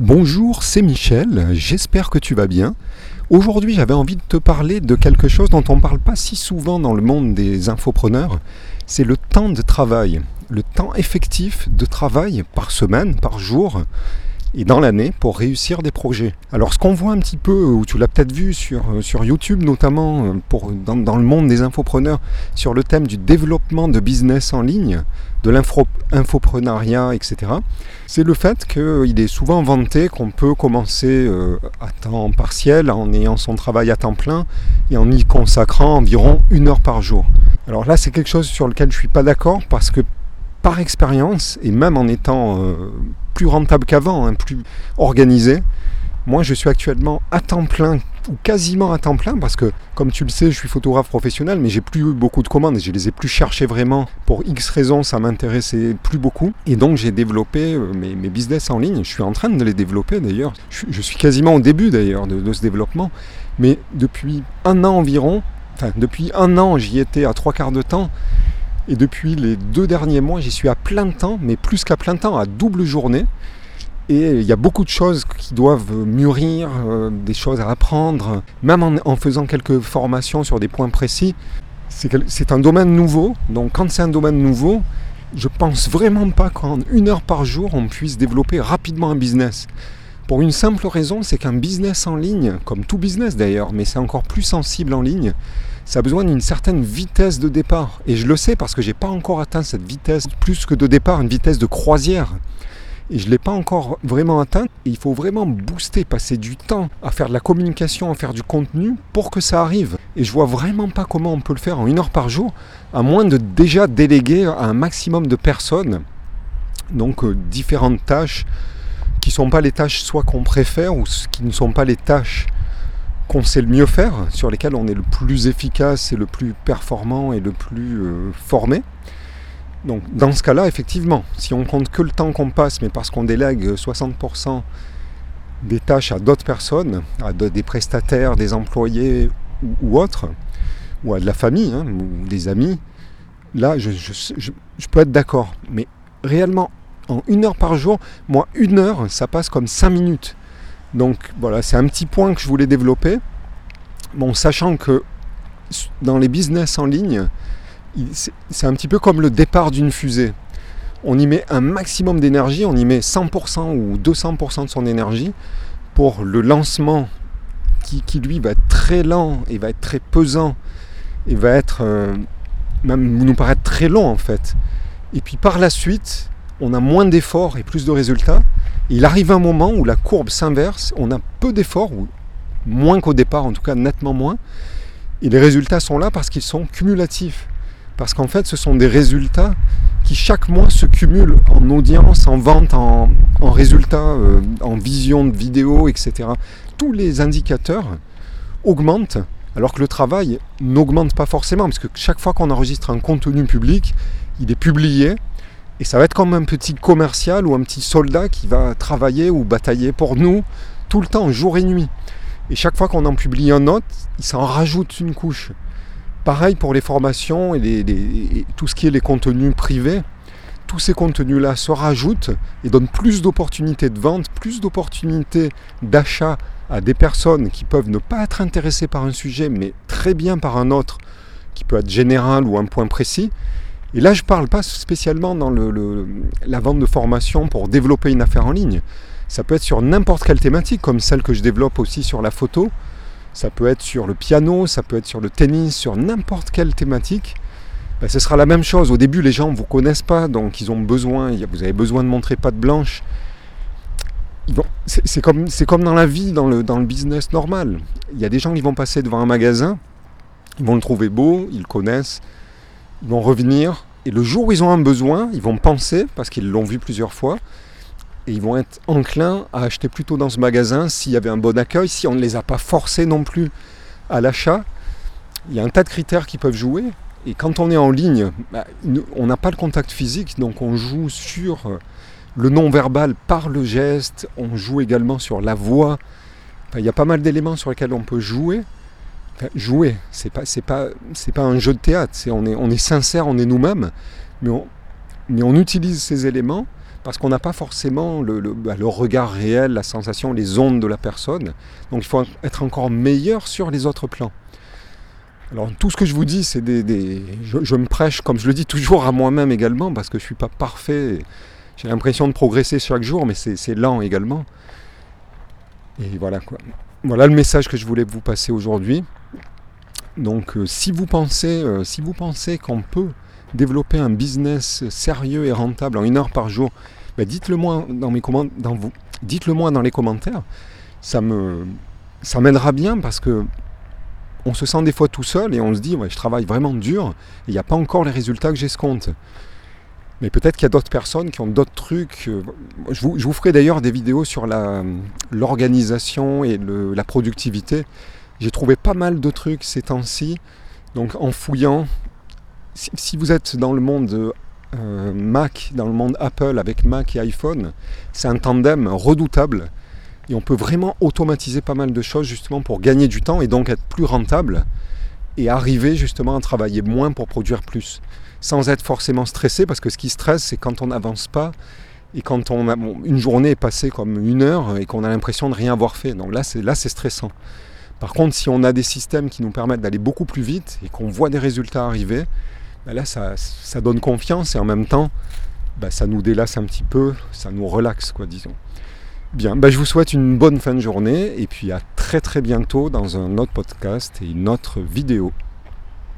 Bonjour, c'est Michel, j'espère que tu vas bien. Aujourd'hui j'avais envie de te parler de quelque chose dont on ne parle pas si souvent dans le monde des infopreneurs, c'est le temps de travail, le temps effectif de travail par semaine, par jour et dans l'année pour réussir des projets. Alors ce qu'on voit un petit peu, ou tu l'as peut-être vu sur, euh, sur YouTube notamment, euh, pour, dans, dans le monde des infopreneurs, sur le thème du développement de business en ligne, de l'infoprenariat, etc., c'est le fait qu'il est souvent vanté qu'on peut commencer euh, à temps partiel en ayant son travail à temps plein et en y consacrant environ une heure par jour. Alors là, c'est quelque chose sur lequel je ne suis pas d'accord parce que par expérience, et même en étant euh, plus rentable qu'avant, hein, plus organisé, moi je suis actuellement à temps plein ou quasiment à temps plein parce que comme tu le sais je suis photographe professionnel mais j'ai plus eu beaucoup de commandes et je les ai plus cherchées vraiment pour X raisons ça m'intéressait plus beaucoup. Et donc j'ai développé euh, mes, business en ligne. Je suis en train de les développer d'ailleurs. Je, suis quasiment au début d'ailleurs de, de ce développement. Mais depuis un an environ enfin depuis un an j'y étais à trois quarts de temps et depuis les deux derniers mois, j'y suis à plein temps, mais plus qu'à plein temps, à double journée. Et il y a beaucoup de choses qui doivent mûrir, euh, des choses à apprendre, même en, faisant quelques formations sur des points précis. C'est un domaine nouveau, donc quand c'est un domaine nouveau, je pense vraiment pas qu'en une heure par jour, on puisse développer rapidement un business. Pour une simple raison, c'est qu'un business en ligne, comme tout business d'ailleurs, mais c'est encore plus sensible en ligne, ça a besoin d'une certaine vitesse de départ. Et je le sais parce que je n'ai pas encore atteint cette vitesse plus que de départ, une vitesse de croisière. Et je ne l'ai pas encore vraiment atteint. Et il faut vraiment booster, passer du temps à faire de la communication, à faire du contenu pour que ça arrive. Et je vois vraiment pas comment on peut le faire en une heure par jour, à moins de déjà déléguer à un maximum de personnes. Donc euh, différentes tâches qui ne sont pas les tâches soit qu'on préfère ou qui ne sont pas les tâches qu'on sait le mieux faire, sur lesquels on est le plus efficace et le plus performant et le plus euh, formé. Donc dans ce cas-là, effectivement, si on compte que le temps qu'on passe, mais parce qu'on délègue 60% des tâches à d'autres personnes, à des prestataires, des employés ou, autres, ou à de la famille, hein, ou des amis, là je, je peux être d'accord. Mais réellement, en une heure par jour, moi une heure, ça passe comme cinq minutes. Donc voilà, c'est un petit point que je voulais développer. Bon, sachant que dans les business en ligne, c'est un petit peu comme le départ d'une fusée. On y met un maximum d'énergie, on y met 100% ou 200% de son énergie pour le lancement qui, lui va être très lent et va être très pesant et va être euh, même nous paraître très long en fait. Et puis par la suite, on a moins d'efforts et plus de résultats. il arrive un moment où la courbe s'inverse, on a peu d'efforts, ou moins qu'au départ, en tout cas nettement moins, et les résultats sont là parce qu'ils sont cumulatifs. Parce qu'en fait, ce sont des résultats qui chaque mois se cumulent en audience, en vente, en, résultats, euh, en vision de vidéos, etc. Tous les indicateurs augmentent alors que le travail n'augmente pas forcément, parce que chaque fois qu'on enregistre un contenu public, il est publié, et ça va être comme un petit commercial ou un petit soldat qui va travailler ou batailler pour nous tout le temps, jour et nuit. Et chaque fois qu'on en publie un autre, il s'en rajoute une couche. Pareil pour les formations et, tout ce qui est les contenus privés. Tous ces contenus-là se rajoutent et donnent plus d'opportunités de vente, plus d'opportunités d'achat à des personnes qui peuvent ne pas être intéressées par un sujet, mais très bien par un autre, qui peut être général ou un point précis. Et là, je ne parle pas spécialement dans la vente de formation pour développer une affaire en ligne. Ça peut être sur n'importe quelle thématique, comme celle que je développe aussi sur la photo. Ça peut être sur le piano, ça peut être sur le tennis, sur n'importe quelle thématique. Ben, ce sera la même chose. Au début, les gens ne vous connaissent pas, donc ils ont besoin, vous avez besoin de montrer patte blanche. C'est comme, dans la vie, dans le business normal. Il y a des gens qui vont passer devant un magasin, ils vont le trouver beau, ils le connaissent, ils vont revenir, et le jour où ils ont un besoin, ils vont penser, parce qu'ils l'ont vu plusieurs fois, et ils vont être enclins à acheter plutôt dans ce magasin s'il y avait un bon accueil, si on ne les a pas forcés non plus à l'achat. Il y a un tas de critères qui peuvent jouer. Et quand on est en ligne, bah, on n'a pas le contact physique, donc on joue sur euh, le non-verbal par le geste, on joue également sur la voix. il y a pas mal d'éléments sur lesquels on peut jouer jouer, c'est pas, c'est pas, c'est pas un jeu de théâtre, c'est, on, est, on est sincère, on est nous-mêmes, mais on, mais on utilise ces éléments parce qu'on n'a pas forcément bah, le, regard réel, la sensation, les ondes de la personne. Donc il faut être encore meilleur sur les autres plans. Alors tout ce que je vous dis, c'est des... Je, me prêche, comme je le dis toujours à moi-même également, parce que je ne suis pas parfait. J'ai l'impression de progresser chaque jour, mais c'est lent également. Et voilà quoi. Voilà le message que je voulais vous passer aujourd'hui. Donc euh, si vous pensez, euh, si vous pensez qu'on peut développer un business sérieux et rentable en une heure par jour, ben, dites-le moi dans mes dites-le moi dans les commentaires. Ça me, ça m'aidera bien parce que on se sent des fois tout seul et on se dit je travaille vraiment dur et il n'y a pas encore les résultats que j'escompte. Mais peut-être qu'il y a d'autres personnes qui ont d'autres trucs. Euh, je vous, ferai d'ailleurs des vidéos sur l'organisation et la productivité. J'ai trouvé pas mal de trucs ces temps-ci. Donc en fouillant, si, vous êtes dans le monde euh, Mac, dans le monde Apple avec Mac et iPhone, c'est un tandem redoutable. Et on peut vraiment automatiser pas mal de choses justement pour gagner du temps et donc être plus rentable et arriver justement à travailler moins pour produire plus. Sans être forcément stressé, parce que ce qui stresse, c'est quand on n'avance pas et quand on a, une journée est passée comme une heure et qu'on a l'impression de rien avoir fait. Donc là, c'est là, c'est stressant. Par contre, si on a des systèmes qui nous permettent d'aller beaucoup plus vite et qu'on voit des résultats arriver, ben là, ça, donne confiance et en même temps, ben, ça nous délasse un petit peu, ça nous relaxe, quoi, disons. Bien, ben, je vous souhaite une bonne fin de journée et puis à très très bientôt dans un autre podcast et une autre vidéo.